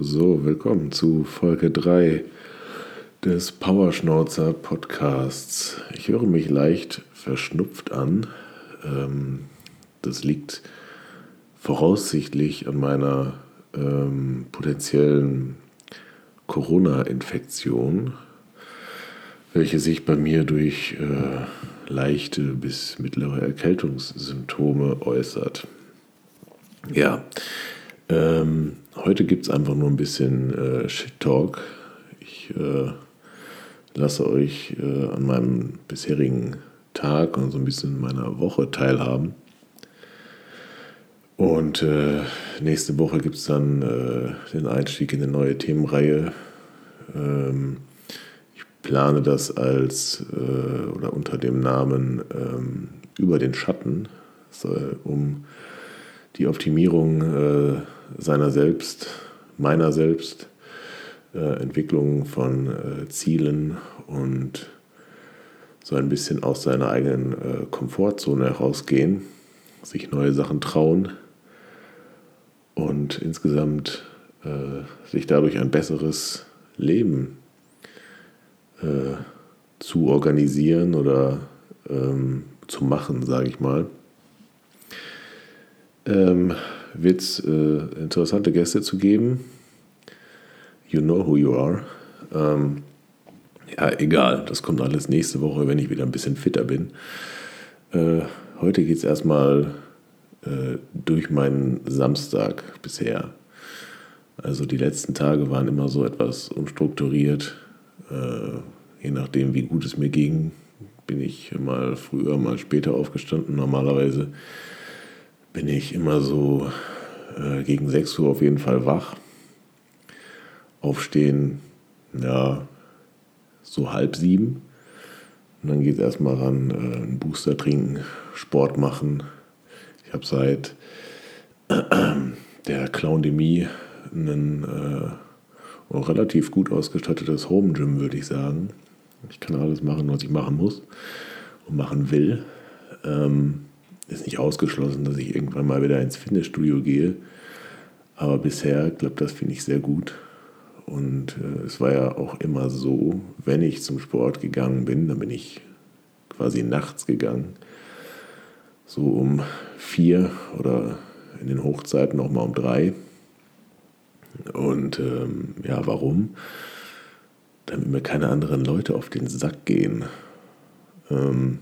So, willkommen zu Folge 3 des Powerschnauzer Podcasts. Ich höre mich leicht verschnupft an. Ähm, das liegt voraussichtlich an meiner ähm, potenziellen Corona-Infektion, welche sich bei mir durch äh, leichte bis mittlere Erkältungssymptome äußert. Ja, ähm, heute gibt es einfach nur ein bisschen äh, Shit-Talk. Ich äh, lasse euch äh, an meinem bisherigen Tag und so ein bisschen meiner Woche teilhaben. Und äh, nächste Woche gibt es dann äh, den Einstieg in eine neue Themenreihe. Ähm, ich plane das als äh, oder unter dem Namen ähm, Über den Schatten, soll um die Optimierung äh, seiner selbst, meiner selbst, äh, Entwicklung von äh, Zielen und so ein bisschen aus seiner eigenen äh, Komfortzone herausgehen, sich neue Sachen trauen und insgesamt äh, sich dadurch ein besseres Leben äh, zu organisieren oder ähm, zu machen, sage ich mal. Ähm, Wird es äh, interessante Gäste zu geben. You know who you are. Ähm, ja, egal, das kommt alles nächste Woche, wenn ich wieder ein bisschen fitter bin. Äh, heute geht es erstmal äh, durch meinen Samstag bisher. Also die letzten Tage waren immer so etwas unstrukturiert. Äh, je nachdem, wie gut es mir ging, bin ich mal früher, mal später aufgestanden. Normalerweise bin ich immer so äh, gegen 6 Uhr auf jeden Fall wach. Aufstehen, ja, so halb sieben. Und dann geht es erstmal ran, äh, einen Booster trinken, Sport machen, ich habe seit der Clowndemie ein äh, relativ gut ausgestattetes Home Gym, würde ich sagen. Ich kann alles machen, was ich machen muss und machen will. Ähm, ist nicht ausgeschlossen, dass ich irgendwann mal wieder ins Fitnessstudio gehe. Aber bisher klappt das, finde ich, sehr gut. Und äh, es war ja auch immer so, wenn ich zum Sport gegangen bin, dann bin ich quasi nachts gegangen so um vier oder in den Hochzeiten auch mal um drei. Und ähm, ja, warum? Damit mir keine anderen Leute auf den Sack gehen. Ähm,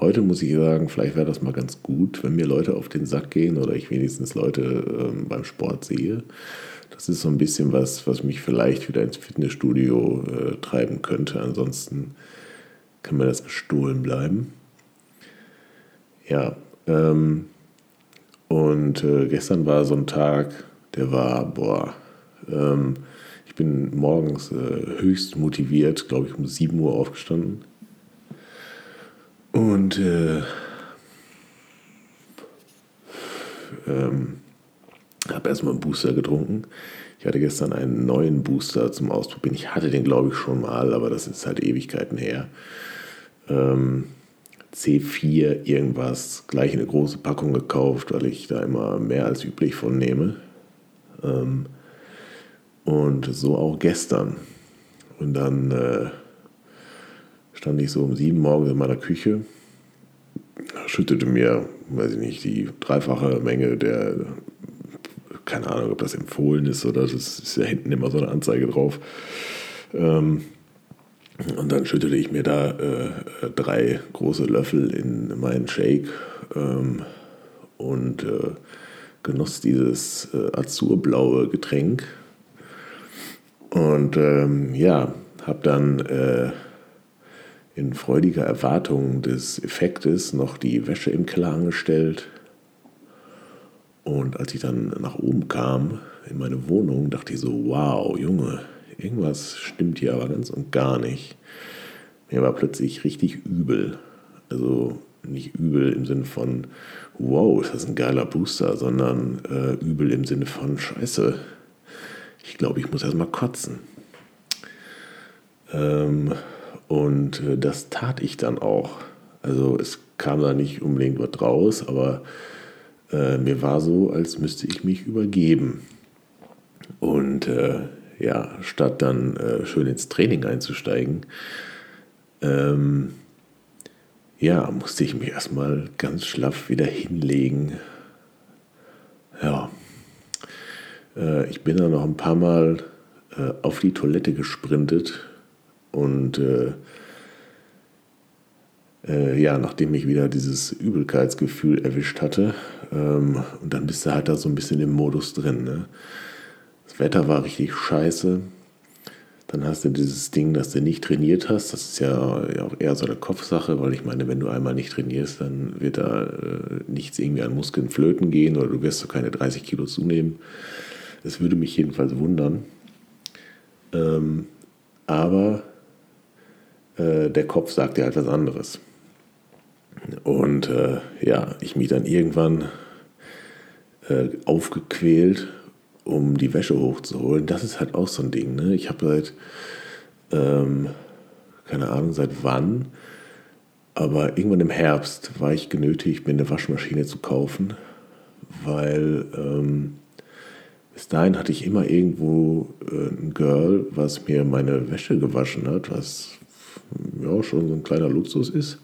heute muss ich sagen, vielleicht wäre das mal ganz gut, wenn mir Leute auf den Sack gehen oder ich wenigstens Leute ähm, beim Sport sehe. Das ist so ein bisschen was, was mich vielleicht wieder ins Fitnessstudio äh, treiben könnte. Ansonsten kann mir das gestohlen bleiben. Ja, ähm, und äh, gestern war so ein Tag, der war, boah, ähm, ich bin morgens äh, höchst motiviert, glaube ich, um 7 Uhr aufgestanden. Und äh, ähm, habe erstmal einen Booster getrunken. Ich hatte gestern einen neuen Booster zum Ausprobieren. Ich hatte den, glaube ich, schon mal, aber das ist halt Ewigkeiten her. Ähm, C4 irgendwas, gleich eine große Packung gekauft, weil ich da immer mehr als üblich von nehme. Ähm, und so auch gestern. Und dann äh, stand ich so um sieben morgens in meiner Küche, schüttete mir, weiß ich nicht, die dreifache Menge der, keine Ahnung, ob das empfohlen ist oder das ist ja hinten immer so eine Anzeige drauf. Ähm, und dann schüttete ich mir da äh, drei große Löffel in meinen Shake ähm, und äh, genoss dieses äh, azurblaue Getränk. Und ähm, ja, habe dann äh, in freudiger Erwartung des Effektes noch die Wäsche im Keller angestellt. Und als ich dann nach oben kam in meine Wohnung, dachte ich so, wow, Junge, irgendwas stimmt hier aber ganz und gar nicht. Mir war plötzlich richtig übel. Also nicht übel im Sinne von, wow, ist das ein geiler Booster, sondern äh, übel im Sinne von, scheiße, ich glaube, ich muss erstmal kotzen. Ähm, und äh, das tat ich dann auch. Also es kam da nicht unbedingt was raus, aber äh, mir war so, als müsste ich mich übergeben. Und äh, ja, statt dann äh, schön ins Training einzusteigen, ähm, ja, musste ich mich erstmal ganz schlaff wieder hinlegen. Ja, äh, ich bin dann noch ein paar Mal äh, auf die Toilette gesprintet und äh, äh, ja, nachdem ich wieder dieses Übelkeitsgefühl erwischt hatte, ähm, und dann bist du halt da so ein bisschen im Modus drin. Ne? Das Wetter war richtig scheiße. Dann hast du dieses Ding, dass du nicht trainiert hast. Das ist ja, auch eher so eine Kopfsache, weil ich meine, wenn du einmal nicht trainierst, dann wird da äh, nichts irgendwie an Muskeln flöten gehen oder du wirst so keine 30 Kilo zunehmen. Das würde mich jedenfalls wundern. Ähm, aber äh, der Kopf sagt dir halt was anderes. Und äh, ja, ich mich dann irgendwann äh, aufgequält, um die Wäsche hochzuholen. Das ist halt auch so ein Ding. Ne? Ich habe seit, ähm, keine Ahnung, seit wann, aber irgendwann im Herbst war ich genötigt, mir eine Waschmaschine zu kaufen, weil ähm, bis dahin hatte ich immer irgendwo äh, ein Girl, was mir meine Wäsche gewaschen hat, was ja schon so ein kleiner Luxus ist.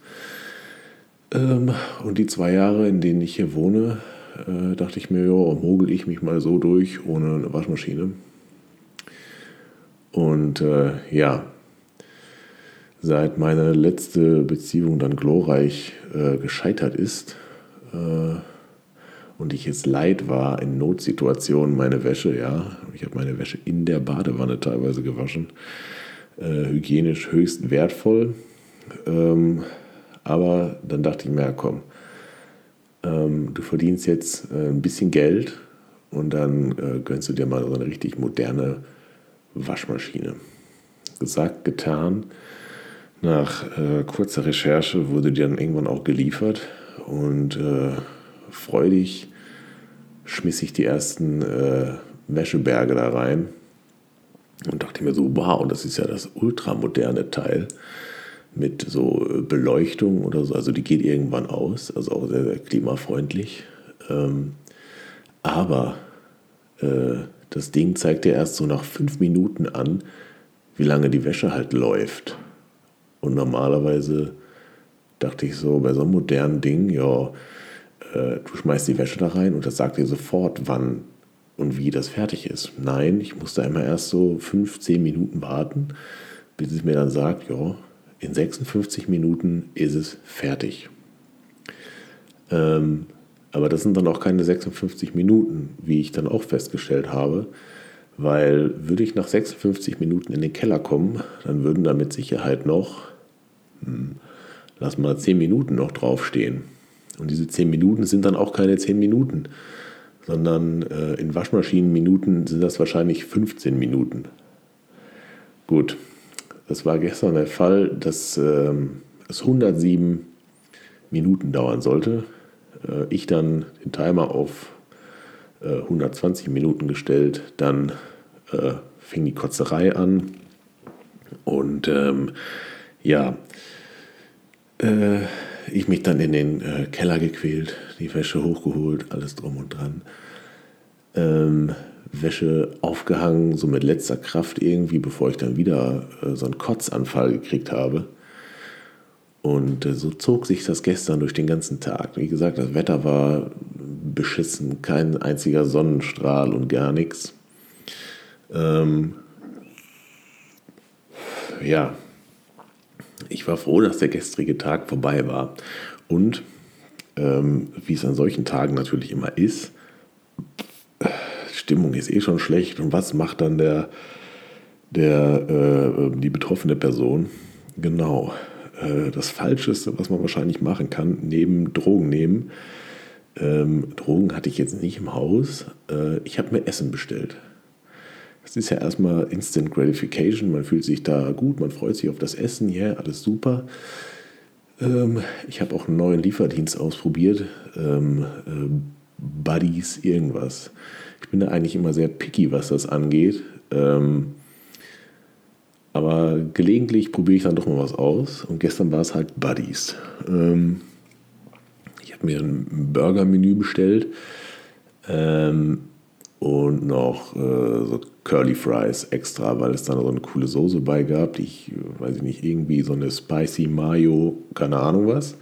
Ähm, und die zwei Jahre, in denen ich hier wohne, äh, dachte ich mir, ja, mogel ich mich mal so durch ohne eine Waschmaschine. Und äh, ja, seit meine letzte Beziehung dann glorreich äh, gescheitert ist äh, und ich jetzt leid war in Notsituationen meine Wäsche, ja, ich habe meine Wäsche in der Badewanne teilweise gewaschen, äh, hygienisch höchst wertvoll. Ähm, aber dann dachte ich mir, ja, komm, ähm, du verdienst jetzt äh, ein bisschen Geld und dann äh, gönnst du dir mal so eine richtig moderne Waschmaschine. Gesagt, getan. Nach äh, kurzer Recherche wurde die dann irgendwann auch geliefert und äh, freudig schmiss ich die ersten äh, Wäscheberge da rein und dachte mir so, wow, das ist ja das ultramoderne Teil mit so äh, Beleuchtung oder so. Also die geht irgendwann aus, also auch sehr, sehr klimafreundlich. Ähm, aber äh, das Ding zeigt dir erst so nach fünf Minuten an, wie lange die Wäsche halt läuft. Und normalerweise dachte ich so, bei so einem modernen Ding, ja, äh, du schmeißt die Wäsche da rein und das sagt dir sofort, wann und wie das fertig ist. Nein, ich musste immer erst so fünf, zehn Minuten warten, bis es mir dann sagt, ja, in 56 Minuten ist es fertig. Ähm, aber das sind dann auch keine 56 Minuten, wie ich dann auch festgestellt habe, weil würde ich nach 56 Minuten in den Keller kommen, dann würden da mit Sicherheit noch, hm, lass mal 10 Minuten noch draufstehen. Und diese 10 Minuten sind dann auch keine 10 Minuten, sondern äh, in Waschmaschinenminuten sind das wahrscheinlich 15 Minuten. Gut, das war gestern der Fall, dass ähm, es 107 Minuten dauern sollte. Äh, ich dann den Timer auf äh, 120 Minuten gestellt. Dann äh, fing die Kotzerei an. Und ähm, ja, äh, ich mich dann in den äh, Keller gequält, die Wäsche hochgeholt, alles drum und dran. Ähm, Wäsche aufgehangen, so mit letzter Kraft irgendwie, bevor ich dann wieder äh, so einen Kotzanfall gekriegt habe. Und äh, so zog sich das gestern durch den ganzen Tag. Wie gesagt, das Wetter war beschissen, kein einziger Sonnenstrahl und gar nichts. Ähm, ja, ich war froh, dass der gestrige Tag vorbei war. Und ähm, wie es an solchen Tagen natürlich immer ist, Stimmung ist eh schon schlecht und was macht dann der, der, äh, die betroffene Person? Genau, äh, das Falscheste, was man wahrscheinlich machen kann, neben Drogen nehmen. Ähm, Drogen hatte ich jetzt nicht im Haus. Äh, ich habe mir Essen bestellt. Das ist ja erstmal Instant Gratification. Man fühlt sich da gut, man freut sich auf das Essen. Ja, yeah, alles super. Ähm, ich habe auch einen neuen Lieferdienst ausprobiert. Ähm, äh, Buddies, irgendwas. Ich bin da eigentlich immer sehr picky, was das angeht. Ähm, aber gelegentlich probiere ich dann doch mal was aus. Und gestern war es halt Buddies. Ähm, ich habe mir ein Burger-Menü bestellt ähm, und noch äh, so Curly Fries extra, weil es da so eine coole Soße bei gab, die ich, weiß ich nicht, irgendwie so eine Spicy Mayo, keine Ahnung was.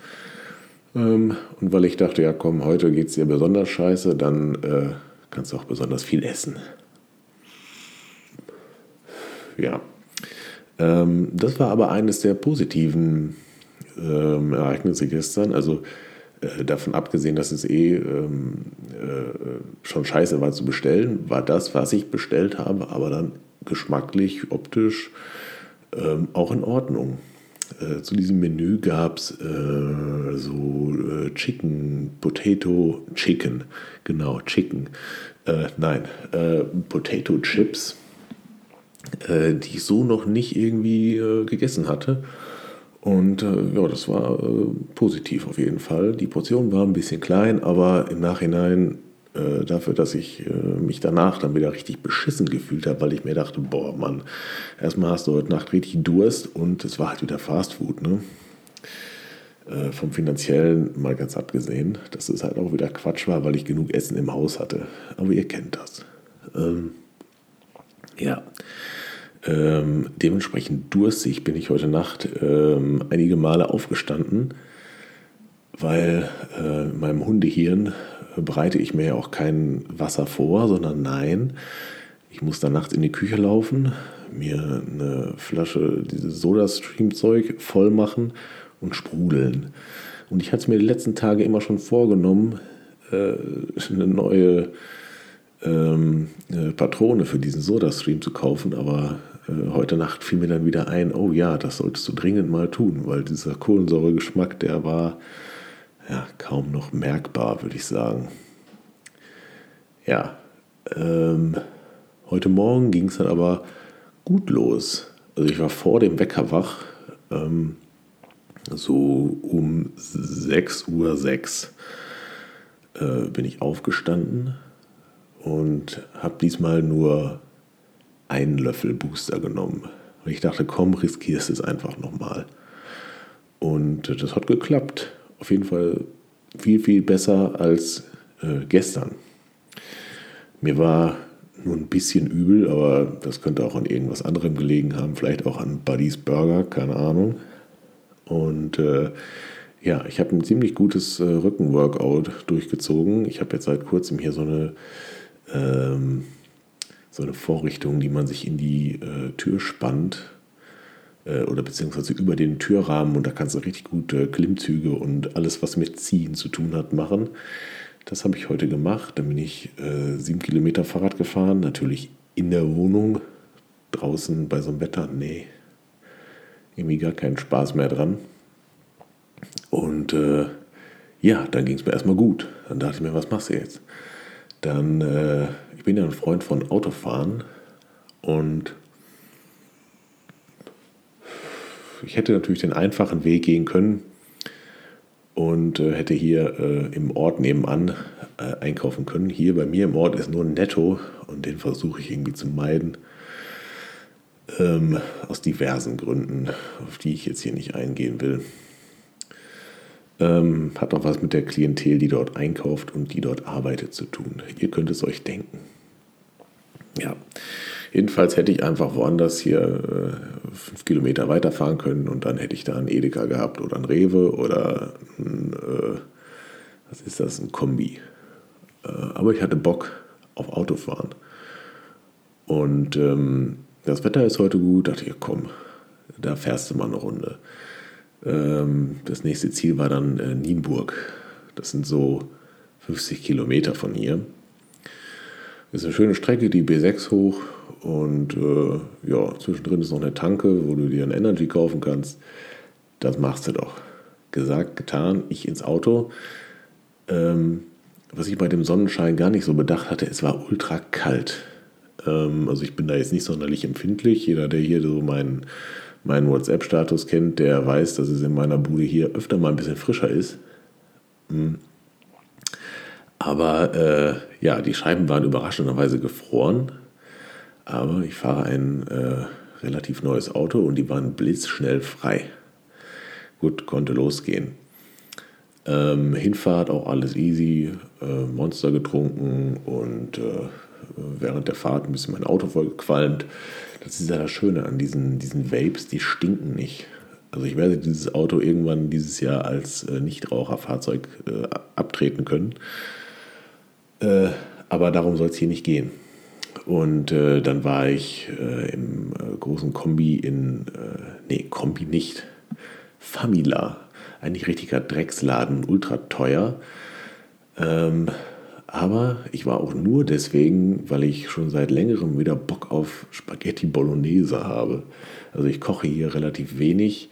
Ähm, und weil ich dachte, ja komm, heute geht es dir besonders scheiße, dann äh, kannst du auch besonders viel essen. Ja. Ähm, das war aber eines der positiven ähm, Ereignisse gestern. Also äh, davon abgesehen, dass es eh ähm, äh, schon scheiße war zu bestellen, war das, was ich bestellt habe, aber dann geschmacklich, optisch ähm, auch in Ordnung. Äh, zu diesem Menü gab es äh, so äh, Chicken, Potato, Chicken, genau, Chicken, äh, nein, Potato Chips, die ich so noch nicht irgendwie gegessen hatte. Und äh, ja, das war äh, positiv auf jeden Fall. Die Portion war ein bisschen klein, aber im Nachhinein äh, dafür, dass ich äh, mich danach dann wieder richtig beschissen gefühlt habe, weil ich mir dachte, boah, Mann, erstmal hast du heute Nacht richtig Durst und es war halt wieder Fast Food, ne? Äh, vom finanziellen mal ganz abgesehen, dass es halt auch wieder Quatsch war, weil ich genug Essen im Haus hatte. Aber ihr kennt das. Ähm, ja. Ähm, dementsprechend durstig bin ich heute Nacht ähm, einige Male aufgestanden, weil äh, meinem Hundehirn bereite ich mir ja auch kein Wasser vor, sondern nein, ich muss dann nachts in die Küche laufen, mir eine Flasche dieses Soda-Stream-Zeug voll machen und sprudeln. Und ich hatte es mir die letzten Tage immer schon vorgenommen, äh, eine neue ähm, äh, Patrone für diesen Soda-Stream zu kaufen, aber äh, heute Nacht fiel mir dann wieder ein, oh ja, das solltest du dringend mal tun, weil dieser Kohlensäuregeschmack, der war ja kaum noch merkbar, würde ich sagen. Ja, ähm, heute Morgen ging es dann aber gut los. Also ich war vor dem Wecker wach, ähm, so um 6.06 Uhr 6, äh, bin ich aufgestanden und habe diesmal nur einen Löffel Booster genommen. Und ich dachte, komm, riskierst es einfach nochmal. Und das hat geklappt. Auf jeden Fall viel, viel besser als äh, gestern. Mir war nur ein bisschen übel, aber das könnte auch an irgendwas anderem gelegen haben. Vielleicht auch an Buddy's Burger, keine Ahnung. Und äh, ja, ich habe ein ziemlich gutes äh, Rückenworkout durchgezogen. Ich habe jetzt seit kurzem hier so eine ähm, so eine Vorrichtung, die man sich in die äh, Tür spannt äh, oder beziehungsweise über den Türrahmen und da kannst du richtig gute Klimmzüge und alles, was mit Ziehen zu tun hat, machen. Das habe ich heute gemacht. Dann bin ich äh, sieben Kilometer Fahrrad gefahren, natürlich in der Wohnung. Draußen bei so einem Wetter, nee, irgendwie gar keinen Spaß mehr dran. Und äh, ja, dann ging es mir erstmal gut. Dann dachte ich mir, was machst du jetzt? Dann äh, ich bin ja ein Freund von Autofahren und ich hätte natürlich den einfachen Weg gehen können und äh, hätte hier äh, im Ort nebenan äh, einkaufen können. Hier bei mir im Ort ist nur ein Netto und den versuche ich irgendwie zu meiden. Ähm, aus diversen Gründen, auf die ich jetzt hier nicht eingehen will. Ähm, hat auch was mit der Klientel, die dort einkauft und die dort arbeitet, zu tun. Ihr könnt es euch denken. Ja, jedenfalls hätte ich einfach woanders hier äh, fünf Kilometer weiterfahren können und dann hätte ich da einen Edeka gehabt oder ein Rewe oder ein, äh, was ist das, ein Kombi. Äh, aber ich hatte Bock auf Autofahren. Und ähm, das Wetter ist heute gut, dachte ich, komm, da fährst du mal eine Runde. Ähm, das nächste Ziel war dann äh, Nienburg. Das sind so 50 Kilometer von hier. Das ist eine schöne Strecke, die B6 hoch und äh, ja, zwischendrin ist noch eine Tanke, wo du dir ein Energy kaufen kannst. Das machst du doch. Gesagt, getan, ich ins Auto. Ähm, was ich bei dem Sonnenschein gar nicht so bedacht hatte, es war ultra kalt. Ähm, also ich bin da jetzt nicht sonderlich empfindlich. Jeder, der hier so meinen meinen WhatsApp-Status kennt, der weiß, dass es in meiner Bude hier öfter mal ein bisschen frischer ist. Hm. Aber äh, ja, die Scheiben waren überraschenderweise gefroren. Aber ich fahre ein äh, relativ neues Auto und die waren blitzschnell frei. Gut, konnte losgehen. Ähm, Hinfahrt auch alles easy, äh, Monster getrunken und äh, während der Fahrt ein bisschen mein Auto vollgequalmt. Das ist ja das Schöne an diesen, diesen Vapes, die stinken nicht. Also ich werde dieses Auto irgendwann dieses Jahr als äh, Nichtraucherfahrzeug äh, abtreten können. Äh, aber darum soll es hier nicht gehen. Und äh, dann war ich äh, im äh, großen Kombi in, nee, Kombi nicht, Famila, ein richtiger Drecksladen, ultra teuer. Ähm, aber ich war auch nur deswegen, weil ich schon seit längerem wieder Bock auf Spaghetti Bolognese habe. Also ich koche hier relativ wenig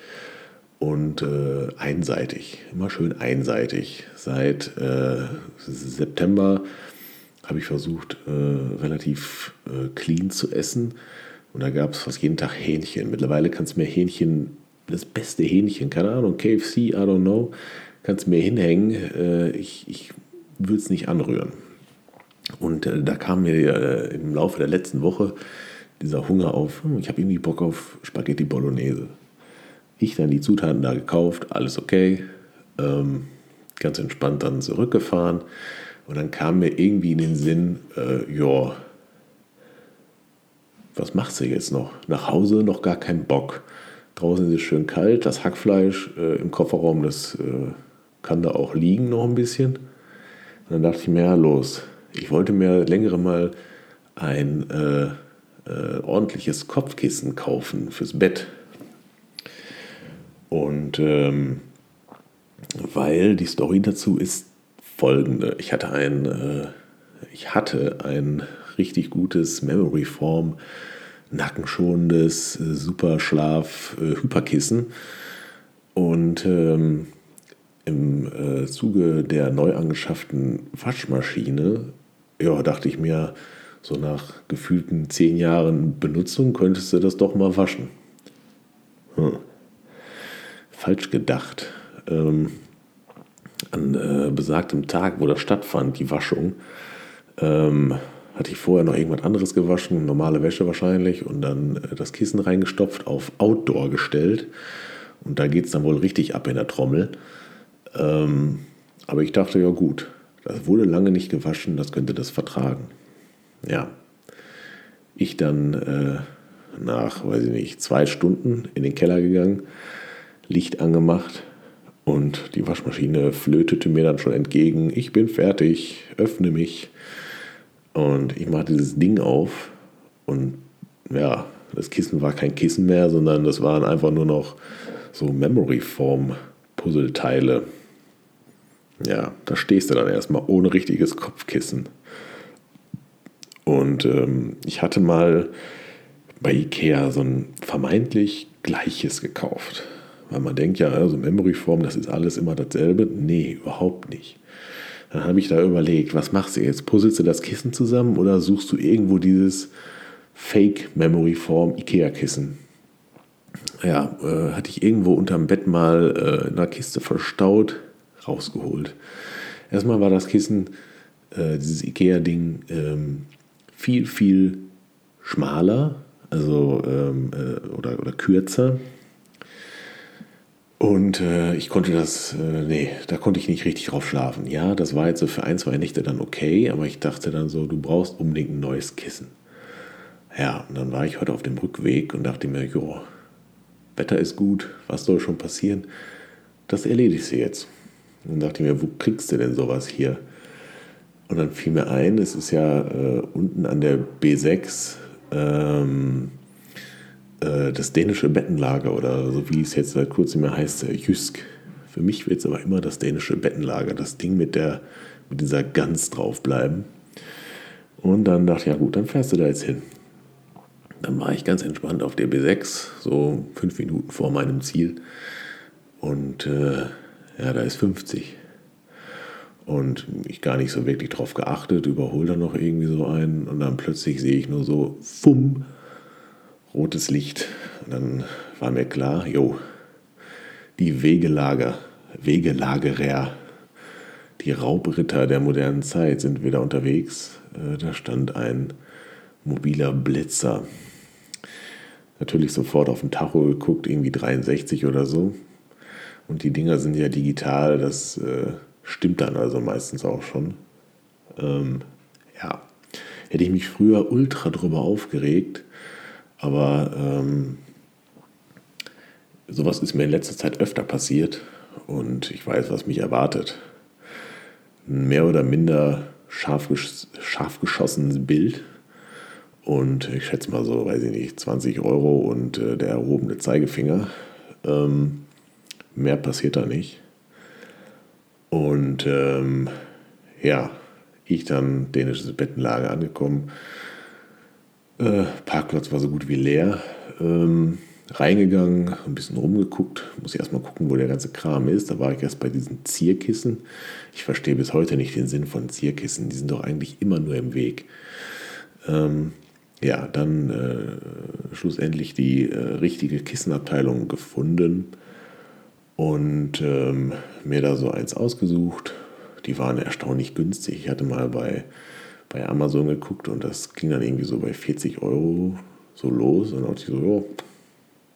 und äh, einseitig, immer schön einseitig. Seit äh, September habe ich versucht, äh, relativ äh, clean zu essen. Und da gab es fast jeden Tag Hähnchen. Mittlerweile kannst du mir Hähnchen, das beste Hähnchen, keine Ahnung, KFC, I don't know, kannst du mir hinhängen. Äh, ich ich würde es nicht anrühren. Und äh, da kam mir äh, im Laufe der letzten Woche dieser Hunger auf, hm, ich habe irgendwie Bock auf Spaghetti Bolognese. Ich dann die Zutaten da gekauft, alles okay, ähm, ganz entspannt dann zurückgefahren und dann kam mir irgendwie in den Sinn, äh, ja, was machst du jetzt noch? Nach Hause noch gar keinen Bock. Draußen ist es schön kalt, das Hackfleisch äh, im Kofferraum, das äh, kann da auch liegen noch ein bisschen. Und dann dachte ich mir, ja, los. Ich wollte mir längere mal ein äh, äh, ordentliches Kopfkissen kaufen fürs Bett. Und ähm, weil die Story dazu ist folgende. Ich hatte ein, äh, ich hatte ein richtig gutes Memory Form, nackenschonendes, äh, super Schlaf, äh, Hyperkissen. Und ähm, im äh, Zuge der neu angeschafften Waschmaschine, ja, dachte ich mir, so nach gefühlten zehn Jahren Benutzung könntest du das doch mal waschen. Hm. Falsch gedacht. Ähm, an äh, besagtem Tag, wo das stattfand, die Waschung, ähm, hatte ich vorher noch irgendwas anderes gewaschen, normale Wäsche wahrscheinlich, und dann äh, das Kissen reingestopft, auf Outdoor gestellt. Und da geht es dann wohl richtig ab in der Trommel. Ähm, aber ich dachte, ja gut, das wurde lange nicht gewaschen, das könnte das vertragen. Ja, ich dann äh, nach, weiß ich nicht, zwei Stunden in den Keller gegangen, Licht angemacht, und die Waschmaschine flötete mir dann schon entgegen, ich bin fertig, öffne mich. Und ich mache dieses Ding auf und ja, das Kissen war kein Kissen mehr, sondern das waren einfach nur noch so Memory-Form-Puzzleteile. Ja, da stehst du dann erstmal ohne richtiges Kopfkissen. Und ähm, ich hatte mal bei Ikea so ein vermeintlich gleiches gekauft. Weil man denkt ja, also Memory-Form, das ist alles immer dasselbe. Nee, überhaupt nicht. Dann habe ich da überlegt, was machst du jetzt? Puzzelst du das Kissen zusammen oder suchst du irgendwo dieses Fake Memory Form Ikea-Kissen? Ja, äh, hatte ich irgendwo unterm Bett mal äh, in einer Kiste verstaut, rausgeholt. Erstmal war das Kissen, äh, dieses Ikea-Ding, ähm, viel, viel schmaler, also ähm, äh, oder, oder kürzer und äh, ich konnte das, äh, nee, da konnte ich nicht richtig drauf schlafen. Ja, das war jetzt so für ein, zwei Nächte dann okay, aber ich dachte dann so, du brauchst unbedingt ein neues Kissen. Ja, und dann war ich heute auf dem Rückweg und dachte mir, jo, Wetter ist gut, was soll schon passieren? Das erledigst du jetzt. Und dann dachte ich mir, wo kriegst du denn sowas hier? Und dann fiel mir ein, es ist ja äh, unten an der B6 ähm, äh, das dänische Bettenlager oder so wie es jetzt seit kurzem mehr heißt, äh, Jysk. Für mich wird es aber immer das dänische Bettenlager, das Ding mit, der, mit dieser Gans draufbleiben. Und dann dachte ich, ja gut, dann fährst du da jetzt hin. Dann war ich ganz entspannt auf der B6, so fünf Minuten vor meinem Ziel. Und äh, ja, da ist 50. Und ich gar nicht so wirklich drauf geachtet, überhole dann noch irgendwie so einen. Und dann plötzlich sehe ich nur so, fumm, rotes Licht. Und dann war mir klar, jo, die Wegelager, Wegelagerer, die Raubritter der modernen Zeit sind wieder unterwegs. Äh, da stand ein mobiler Blitzer. Natürlich sofort auf den Tacho geguckt, irgendwie 63 oder so. Und die Dinger sind ja digital, das äh, stimmt dann also meistens auch schon. Ähm, ja, Hätte ich mich früher ultra drüber aufgeregt, aber ähm, sowas ist mir in letzter Zeit öfter passiert und ich weiß, was mich erwartet. Ein mehr oder minder scharf, scharf geschossenes Bild und ich schätze mal so, weiß ich nicht, 20 Euro und äh, der erhobene Zeigefinger. Ähm, mehr passiert da nicht. Und ähm, ja, ich dann dänisches Bettenlager angekommen. Äh, Parkplatz war so gut wie leer. Ähm, reingegangen, ein bisschen rumgeguckt. Muss ich erstmal gucken, wo der ganze Kram ist. Da war ich erst bei diesen Zierkissen. Ich verstehe bis heute nicht den Sinn von Zierkissen. Die sind doch eigentlich immer nur im Weg. Ähm, ja, dann äh, schlussendlich die äh, richtige Kissenabteilung gefunden und ähm, mir da so eins ausgesucht. Die waren erstaunlich günstig. Ich hatte mal bei, bei Amazon geguckt und das ging dann irgendwie so bei 40 Euro so los. Und auch ich so, jo,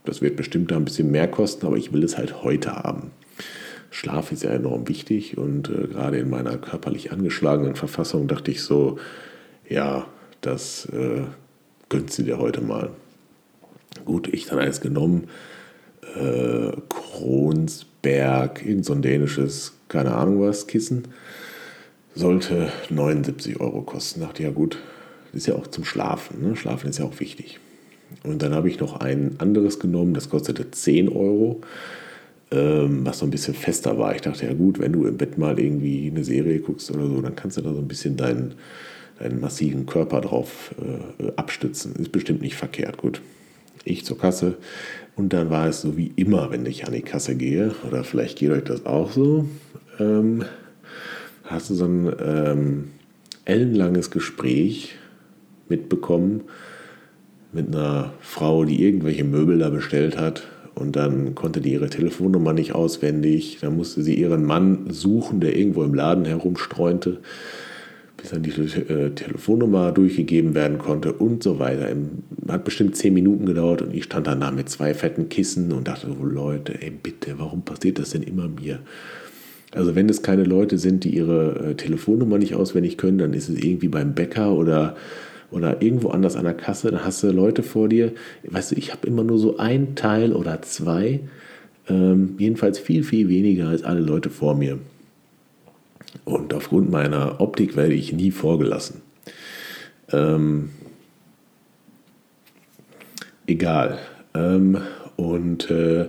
das wird bestimmt da ein bisschen mehr kosten, aber ich will es halt heute haben. Schlaf ist ja enorm wichtig und äh, gerade in meiner körperlich angeschlagenen Verfassung dachte ich so, ja, das äh, gönnst du dir heute mal. Gut, ich dann eins genommen, äh, Kronsberg, irgend so ein dänisches, keine Ahnung was, Kissen. Sollte 79 Euro kosten. Dachte, ja gut, ist ja auch zum Schlafen. Ne? Schlafen ist ja auch wichtig. Und dann habe ich noch ein anderes genommen, das kostete 10 Euro, ähm, was so ein bisschen fester war. Ich dachte, ja gut, wenn du im Bett mal irgendwie eine Serie guckst oder so, dann kannst du da so ein bisschen deinen deinen massiven Körper drauf äh, abstützen. Ist bestimmt nicht verkehrt. Gut, ich zur Kasse. Und dann war es so wie immer, wenn ich an die Kasse gehe, oder vielleicht geht euch das auch so, ähm, hast du so ein ähm, ellenlanges Gespräch mitbekommen mit einer Frau, die irgendwelche Möbel da bestellt hat. Und dann konnte die ihre Telefonnummer nicht auswendig. Dann musste sie ihren Mann suchen, der irgendwo im Laden herumstreunte bis dann die äh, Telefonnummer durchgegeben werden konnte und so weiter. Hat bestimmt zehn Minuten gedauert und ich stand dann da mit zwei fetten Kissen und dachte, oh Leute, ey bitte, warum passiert das denn immer mir? Also wenn es keine Leute sind, die ihre äh, Telefonnummer nicht auswendig können, dann ist es irgendwie beim Bäcker oder, oder irgendwo anders an der Kasse, dann hast du Leute vor dir. Weißt du, ich habe immer nur so ein Teil oder zwei, ähm, jedenfalls viel, viel weniger als alle Leute vor mir. Und aufgrund meiner Optik werde ich nie vorgelassen. Ähm, egal. Ähm, und äh,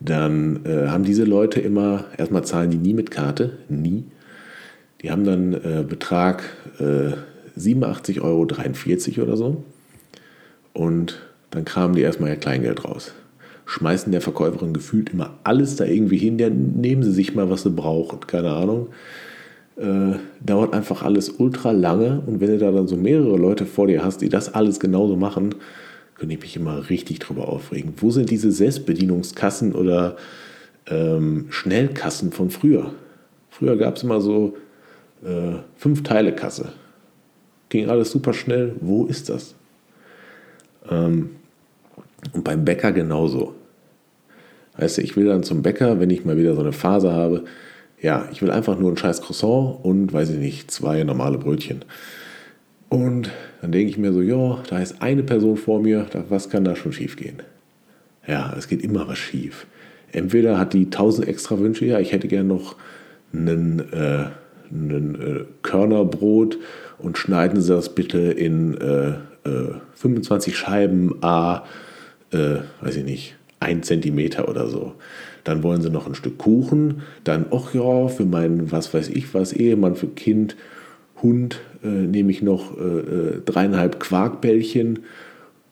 dann äh, haben diese Leute immer, erstmal zahlen die nie mit Karte, nie. Die haben dann äh, Betrag äh, 87,43 Euro oder so. Und dann kramen die erstmal ihr Kleingeld raus. Schmeißen der Verkäuferin gefühlt immer alles da irgendwie hin. Ja, nehmen sie sich mal, was sie brauchen, keine Ahnung äh, dauert einfach alles ultra lange und wenn du da dann so mehrere Leute vor dir hast, die das alles genauso machen, könnte ich mich immer richtig drüber aufregen. Wo sind diese Selbstbedienungskassen oder ähm, Schnellkassen von früher? Früher gab es immer so äh, fünf Teile Kasse. Ging alles super schnell. Wo ist das? Ähm, und beim Bäcker genauso. Weißt du, ich will dann zum Bäcker, wenn ich mal wieder so eine Phase habe, ja, ich will einfach nur ein scheiß Croissant und, weiß ich nicht, zwei normale Brötchen. Und dann denke ich mir so, ja, da ist eine Person vor mir, was kann da schon schief gehen? Ja, es geht immer was schief. Entweder hat die tausend extra Wünsche, ja, ich hätte gern noch einen, äh, einen äh, Körnerbrot und schneiden Sie das bitte in äh, 25 äh, Scheiben A, äh, weiß ich nicht, ein Zentimeter oder so. Dann wollen sie noch ein Stück Kuchen. Dann, ach ja, für meinen, was weiß ich was, Ehemann, für Kind, Hund äh, nehme ich noch äh, äh, dreieinhalb Quarkbällchen.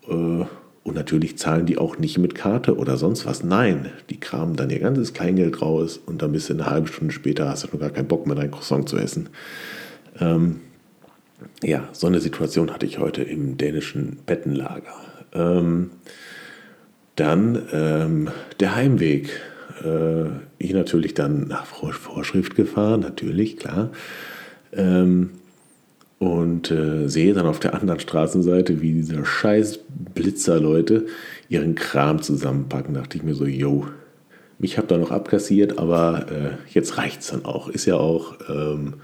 Äh, und natürlich zahlen die auch nicht mit Karte oder sonst was. Nein, die kramen dann ihr ganzes Kleingeld raus und dann bist du eine halbe Stunde später, hast du schon gar keinen Bock mehr, dein Croissant zu essen. Ähm, ja, so eine Situation hatte ich heute im dänischen Bettenlager. Ähm, dann ähm, der Heimweg äh, ich natürlich dann nach Vorschrift gefahren, natürlich, klar. Ähm, und äh, sehe dann auf der anderen Straßenseite, wie diese scheiß Blitzer-Leute ihren Kram zusammenpacken. Da dachte ich mir so, yo, mich habt ihr noch abkassiert, aber äh, jetzt es dann auch. Ist ja auch, ähm,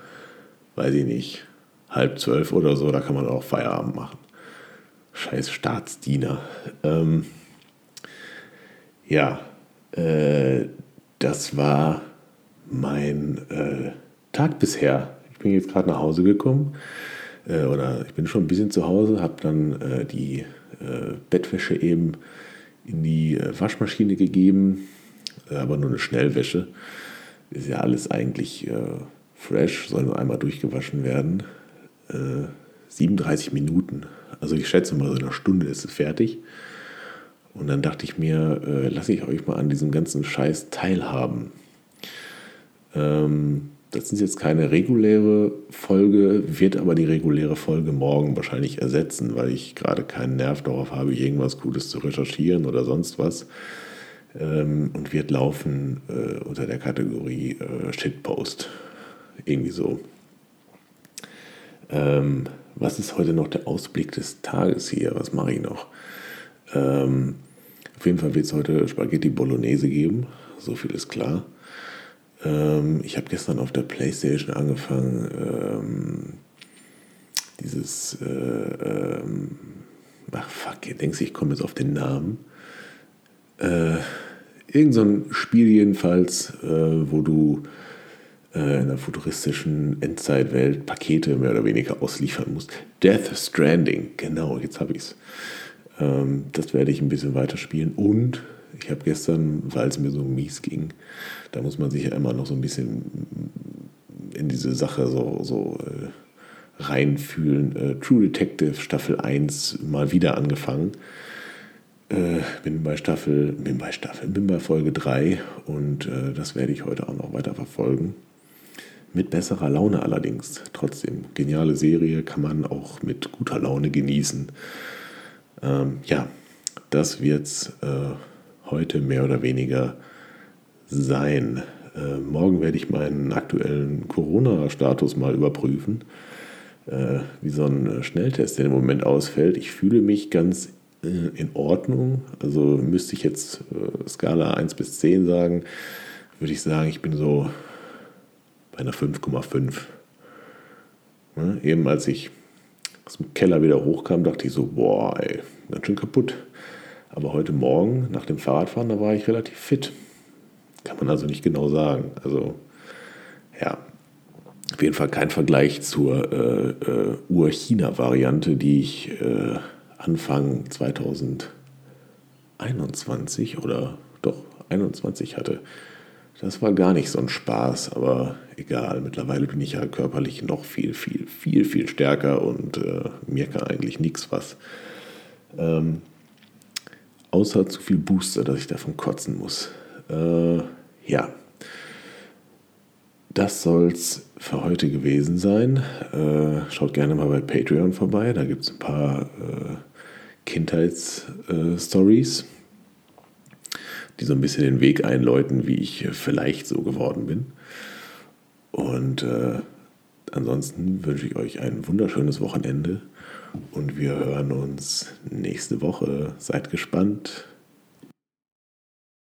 weiß ich nicht, halb zwölf oder so, da kann man auch Feierabend machen. Scheiß Staatsdiener. Ähm, ja, äh, das war mein äh, Tag bisher. Ich bin jetzt gerade nach Hause gekommen äh, oder ich bin schon ein bisschen zu Hause, habe dann äh, die äh, Bettwäsche eben in die Waschmaschine gegeben, aber nur eine Schnellwäsche. Ist ja alles eigentlich fresh, soll nur einmal durchgewaschen werden. 37 Minuten. Also ich schätze mal, so eine Stunde ist es fertig. Und dann dachte ich mir, äh, lasse ich euch mal an diesem ganzen Scheiß teilhaben. Ähm, das ist jetzt keine reguläre Folge, wird aber die reguläre Folge morgen wahrscheinlich ersetzen, weil ich gerade keinen Nerv darauf habe, irgendwas Gutes zu recherchieren oder sonst was. Ähm, und wird laufen äh, unter der Kategorie äh, Shitpost. Irgendwie so. Ähm, was ist heute noch der Ausblick des Tages hier? Was mache ich noch? Ähm, auf jeden Fall wird es heute Spaghetti Bolognese geben, so viel ist klar. Ähm, ich habe gestern auf der Playstation angefangen, ähm, dieses, äh, ähm, ach fuck, ihr denkt, ich komme jetzt auf den Namen. Äh, irgend so ein Spiel jedenfalls, äh, wo du äh, in einer futuristischen Endzeitwelt Pakete mehr oder weniger ausliefern musst. Death Stranding, genau, jetzt habe ich es. Ähm, das werde ich ein bisschen weiterspielen. Und ich habe gestern, weil es mir so mies ging, da muss man sich ja immer noch so ein bisschen in diese Sache so, so äh, reinfühlen. Äh, True Detective Staffel 1 mal wieder angefangen. Äh, bin bei Staffel, bin bei Staffel, bin bei Folge 3 und äh, das werde ich heute auch noch weiter verfolgen. Mit besserer Laune allerdings. Trotzdem, geniale Serie kann man auch mit guter Laune genießen. Ähm, ja, das wird es äh, heute mehr oder weniger sein. Äh, morgen werde ich meinen aktuellen Corona-Status mal überprüfen, äh, wie so ein Schnelltest der im Moment ausfällt. Ich fühle mich ganz äh, in Ordnung. Also müsste ich jetzt äh, Skala 1 bis 10 sagen, würde ich sagen, ich bin so bei einer 5,5. Ja, eben als ich aus dem Keller wieder hochkam, dachte ich so, boah, ey, ganz schön kaputt. Aber heute Morgen nach dem Fahrradfahren, da war ich relativ fit. Kann man also nicht genau sagen. Also ja, auf jeden Fall kein Vergleich zur äh, äh, Ur-China-Variante, die ich äh, Anfang 2021 oder doch 21 hatte. Das war gar nicht so ein Spaß, aber egal. Mittlerweile bin ich ja körperlich noch viel, viel, viel, viel stärker und äh, mir kann eigentlich nichts was. Ähm, außer zu viel Booster, dass ich davon kotzen muss. Äh, ja. Das soll's für heute gewesen sein. Äh, schaut gerne mal bei Patreon vorbei. Da gibt es ein paar äh, Kindheitsstories die so ein bisschen den Weg einläuten, wie ich vielleicht so geworden bin. Und äh, ansonsten wünsche ich euch ein wunderschönes Wochenende und wir hören uns nächste Woche. Seid gespannt.